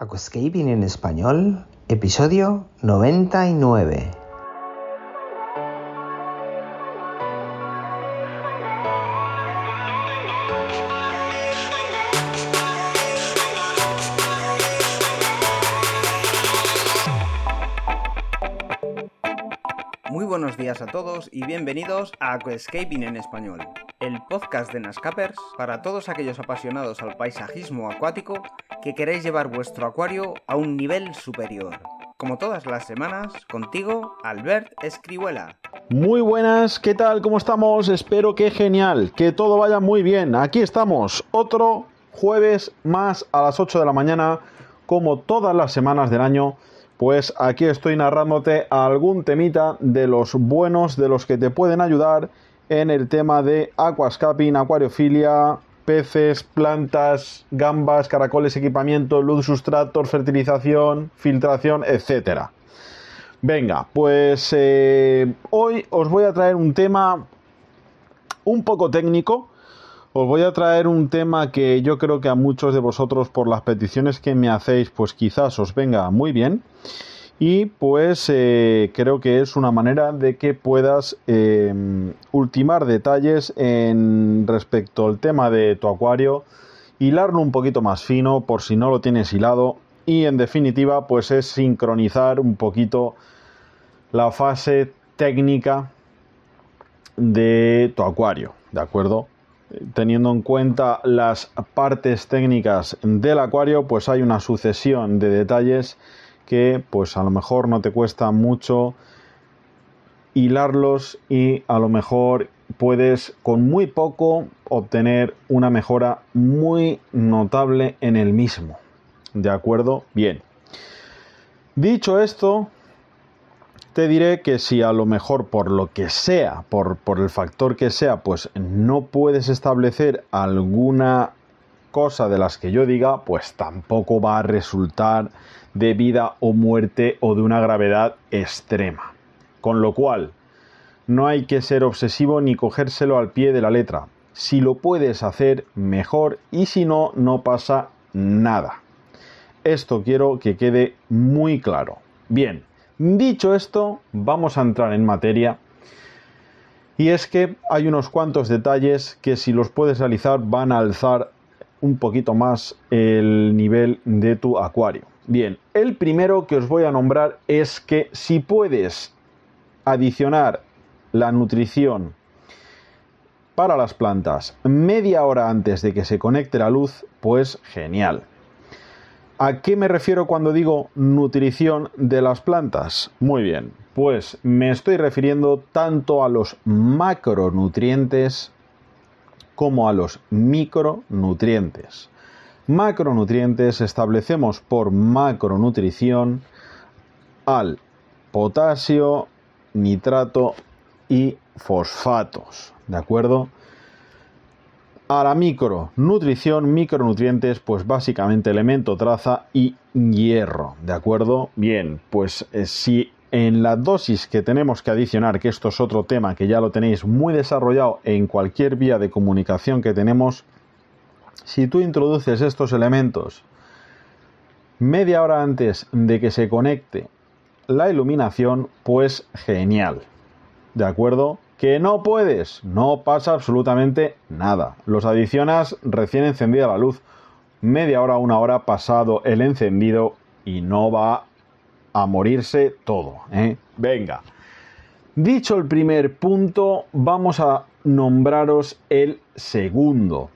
Aquascaping en español, episodio 99. Días a todos y bienvenidos a Aquascaping en español, el podcast de Nascapers para todos aquellos apasionados al paisajismo acuático que queréis llevar vuestro acuario a un nivel superior. Como todas las semanas, contigo, Albert Escribuela. Muy buenas, ¿qué tal? ¿Cómo estamos? Espero que genial, que todo vaya muy bien. Aquí estamos, otro jueves más a las 8 de la mañana, como todas las semanas del año. Pues aquí estoy narrándote algún temita de los buenos, de los que te pueden ayudar en el tema de aquascaping, acuariofilia, peces, plantas, gambas, caracoles, equipamiento, luz, sustratos, fertilización, filtración, etcétera. Venga, pues eh, hoy os voy a traer un tema un poco técnico. Os voy a traer un tema que yo creo que a muchos de vosotros por las peticiones que me hacéis pues quizás os venga muy bien y pues eh, creo que es una manera de que puedas eh, ultimar detalles en respecto al tema de tu acuario, hilarlo un poquito más fino por si no lo tienes hilado y en definitiva pues es sincronizar un poquito la fase técnica de tu acuario, ¿de acuerdo? Teniendo en cuenta las partes técnicas del acuario, pues hay una sucesión de detalles que pues a lo mejor no te cuesta mucho hilarlos y a lo mejor puedes con muy poco obtener una mejora muy notable en el mismo. ¿De acuerdo? Bien. Dicho esto, te diré que si a lo mejor por lo que sea, por, por el factor que sea, pues no puedes establecer alguna cosa de las que yo diga, pues tampoco va a resultar de vida o muerte o de una gravedad extrema. Con lo cual, no hay que ser obsesivo ni cogérselo al pie de la letra. Si lo puedes hacer, mejor y si no, no pasa nada. Esto quiero que quede muy claro. Bien, dicho esto, vamos a entrar en materia. Y es que hay unos cuantos detalles que si los puedes realizar van a alzar un poquito más el nivel de tu acuario. Bien, el primero que os voy a nombrar es que si puedes adicionar la nutrición para las plantas media hora antes de que se conecte la luz, pues genial. ¿A qué me refiero cuando digo nutrición de las plantas? Muy bien, pues me estoy refiriendo tanto a los macronutrientes como a los micronutrientes. Macronutrientes establecemos por macronutrición al potasio, nitrato y fosfatos, ¿de acuerdo? A la micronutrición, micronutrientes, pues básicamente elemento, traza y hierro, ¿de acuerdo? Bien, pues eh, si en la dosis que tenemos que adicionar, que esto es otro tema que ya lo tenéis muy desarrollado en cualquier vía de comunicación que tenemos, si tú introduces estos elementos media hora antes de que se conecte la iluminación, pues genial. ¿De acuerdo? Que no puedes, no pasa absolutamente nada. Los adicionas recién encendida la luz, media hora, una hora pasado el encendido y no va a morirse todo. ¿eh? Venga. Dicho el primer punto, vamos a nombraros el segundo.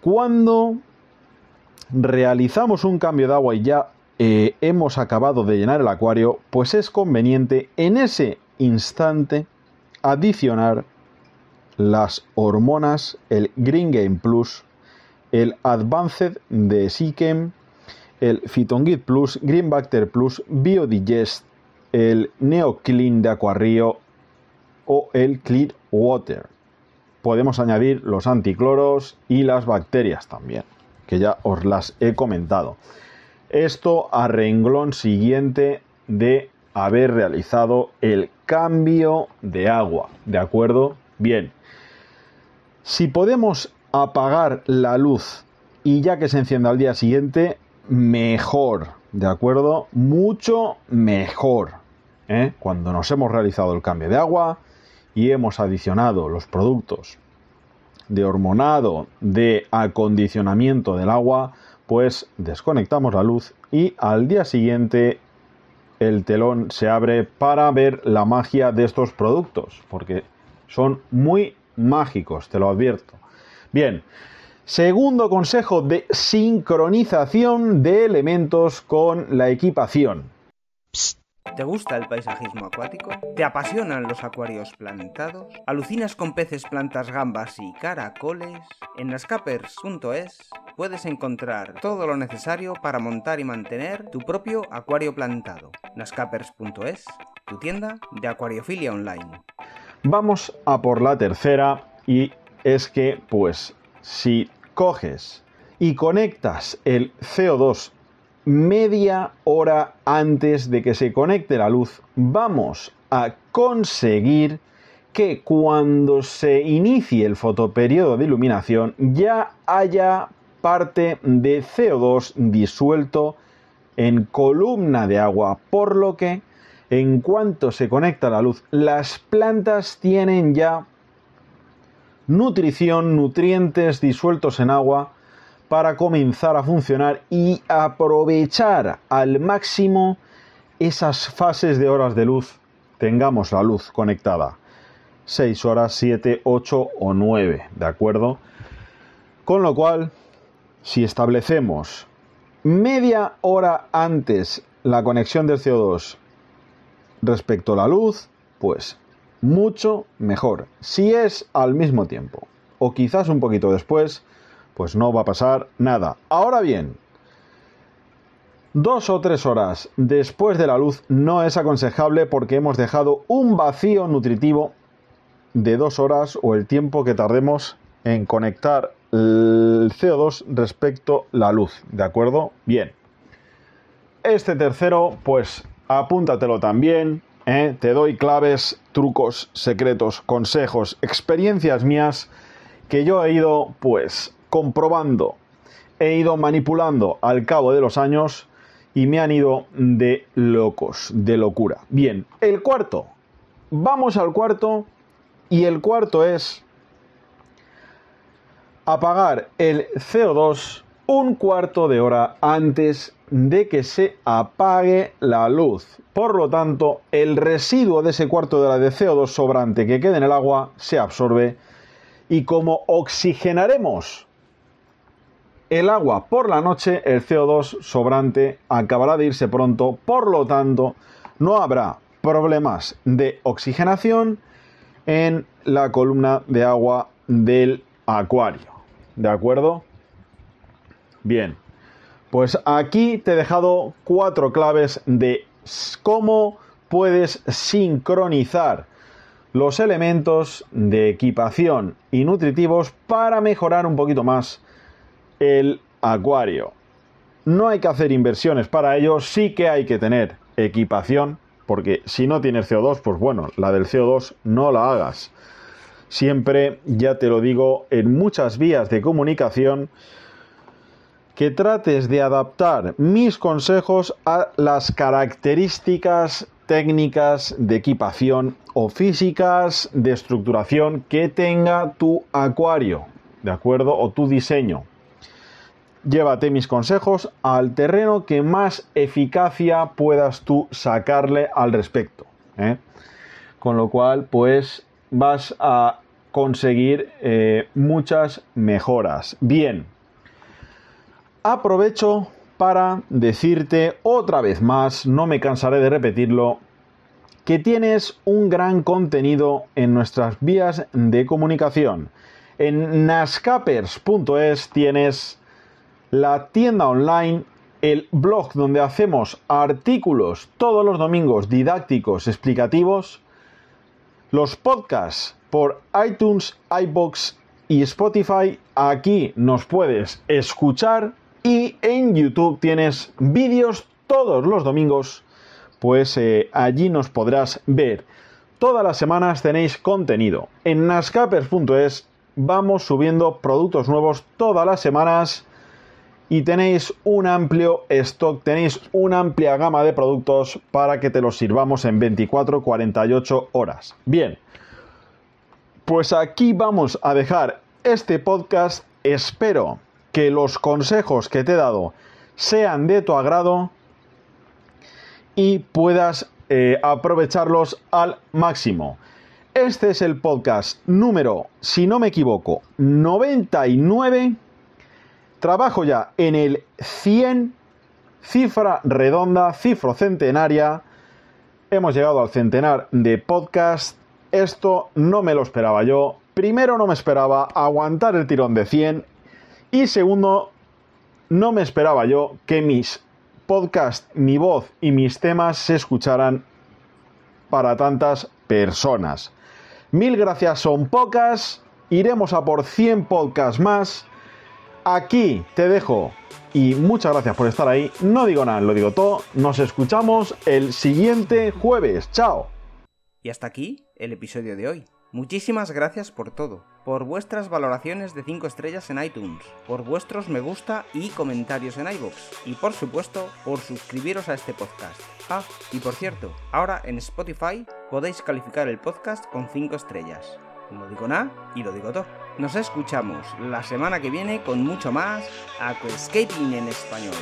Cuando realizamos un cambio de agua y ya eh, hemos acabado de llenar el acuario, pues es conveniente en ese instante adicionar las hormonas, el Green Game Plus, el Advanced de Sikem el Phytongit Plus, Green Bacter Plus, Biodigest, el NeoClean de Aquarrio o el Clear Water. Podemos añadir los anticloros y las bacterias también, que ya os las he comentado. Esto a renglón siguiente de haber realizado el cambio de agua, ¿de acuerdo? Bien. Si podemos apagar la luz y ya que se encienda al día siguiente, mejor, ¿de acuerdo? Mucho mejor. ¿eh? Cuando nos hemos realizado el cambio de agua y hemos adicionado los productos de hormonado, de acondicionamiento del agua, pues desconectamos la luz y al día siguiente el telón se abre para ver la magia de estos productos, porque son muy mágicos, te lo advierto. Bien, segundo consejo de sincronización de elementos con la equipación. ¿Te gusta el paisajismo acuático? ¿Te apasionan los acuarios plantados? ¿Alucinas con peces, plantas, gambas y caracoles? En nascapers.es puedes encontrar todo lo necesario para montar y mantener tu propio acuario plantado. nascapers.es, tu tienda de acuariofilia online. Vamos a por la tercera y es que pues si coges y conectas el CO2 media hora antes de que se conecte la luz, vamos a conseguir que cuando se inicie el fotoperiodo de iluminación ya haya parte de CO2 disuelto en columna de agua, por lo que en cuanto se conecta la luz, las plantas tienen ya nutrición, nutrientes disueltos en agua para comenzar a funcionar y aprovechar al máximo esas fases de horas de luz. Tengamos la luz conectada. 6 horas, 7, 8 o 9, ¿de acuerdo? Con lo cual, si establecemos media hora antes la conexión del CO2 respecto a la luz, pues mucho mejor. Si es al mismo tiempo o quizás un poquito después, pues no va a pasar nada. Ahora bien, dos o tres horas después de la luz no es aconsejable porque hemos dejado un vacío nutritivo de dos horas o el tiempo que tardemos en conectar el CO2 respecto la luz, ¿de acuerdo? Bien. Este tercero, pues apúntatelo también, ¿eh? te doy claves, trucos, secretos, consejos, experiencias mías que yo he ido pues comprobando, he ido manipulando al cabo de los años y me han ido de locos, de locura. Bien, el cuarto. Vamos al cuarto y el cuarto es apagar el CO2 un cuarto de hora antes de que se apague la luz. Por lo tanto, el residuo de ese cuarto de hora de CO2 sobrante que quede en el agua se absorbe y como oxigenaremos el agua por la noche, el CO2 sobrante acabará de irse pronto, por lo tanto, no habrá problemas de oxigenación en la columna de agua del acuario. ¿De acuerdo? Bien, pues aquí te he dejado cuatro claves de cómo puedes sincronizar los elementos de equipación y nutritivos para mejorar un poquito más el acuario. No hay que hacer inversiones para ello, sí que hay que tener equipación, porque si no tienes CO2, pues bueno, la del CO2 no la hagas. Siempre, ya te lo digo, en muchas vías de comunicación, que trates de adaptar mis consejos a las características técnicas de equipación o físicas de estructuración que tenga tu acuario, ¿de acuerdo? O tu diseño llévate mis consejos al terreno que más eficacia puedas tú sacarle al respecto. ¿eh? Con lo cual, pues vas a conseguir eh, muchas mejoras. Bien, aprovecho para decirte otra vez más, no me cansaré de repetirlo, que tienes un gran contenido en nuestras vías de comunicación. En nascapers.es tienes la tienda online, el blog donde hacemos artículos todos los domingos didácticos, explicativos, los podcasts por iTunes, iBox y Spotify. Aquí nos puedes escuchar y en YouTube tienes vídeos todos los domingos, pues eh, allí nos podrás ver. Todas las semanas tenéis contenido. En nascapers.es vamos subiendo productos nuevos todas las semanas y tenéis un amplio stock, tenéis una amplia gama de productos para que te los sirvamos en 24-48 horas. Bien, pues aquí vamos a dejar este podcast. Espero que los consejos que te he dado sean de tu agrado y puedas eh, aprovecharlos al máximo. Este es el podcast número, si no me equivoco, 99 Trabajo ya en el 100, cifra redonda, cifra centenaria. Hemos llegado al centenar de podcast. Esto no me lo esperaba yo. Primero no me esperaba aguantar el tirón de 100 y segundo no me esperaba yo que mis podcast, mi voz y mis temas se escucharan para tantas personas. Mil gracias son pocas. Iremos a por 100 podcasts más aquí te dejo. Y muchas gracias por estar ahí. No digo nada, lo digo todo. Nos escuchamos el siguiente jueves. Chao. Y hasta aquí el episodio de hoy. Muchísimas gracias por todo, por vuestras valoraciones de 5 estrellas en iTunes, por vuestros me gusta y comentarios en iVoox, y por supuesto por suscribiros a este podcast. Ah, y por cierto, ahora en Spotify podéis calificar el podcast con 5 estrellas. No digo nada y lo digo todo. Nos escuchamos la semana que viene con mucho más Aquascaping en español.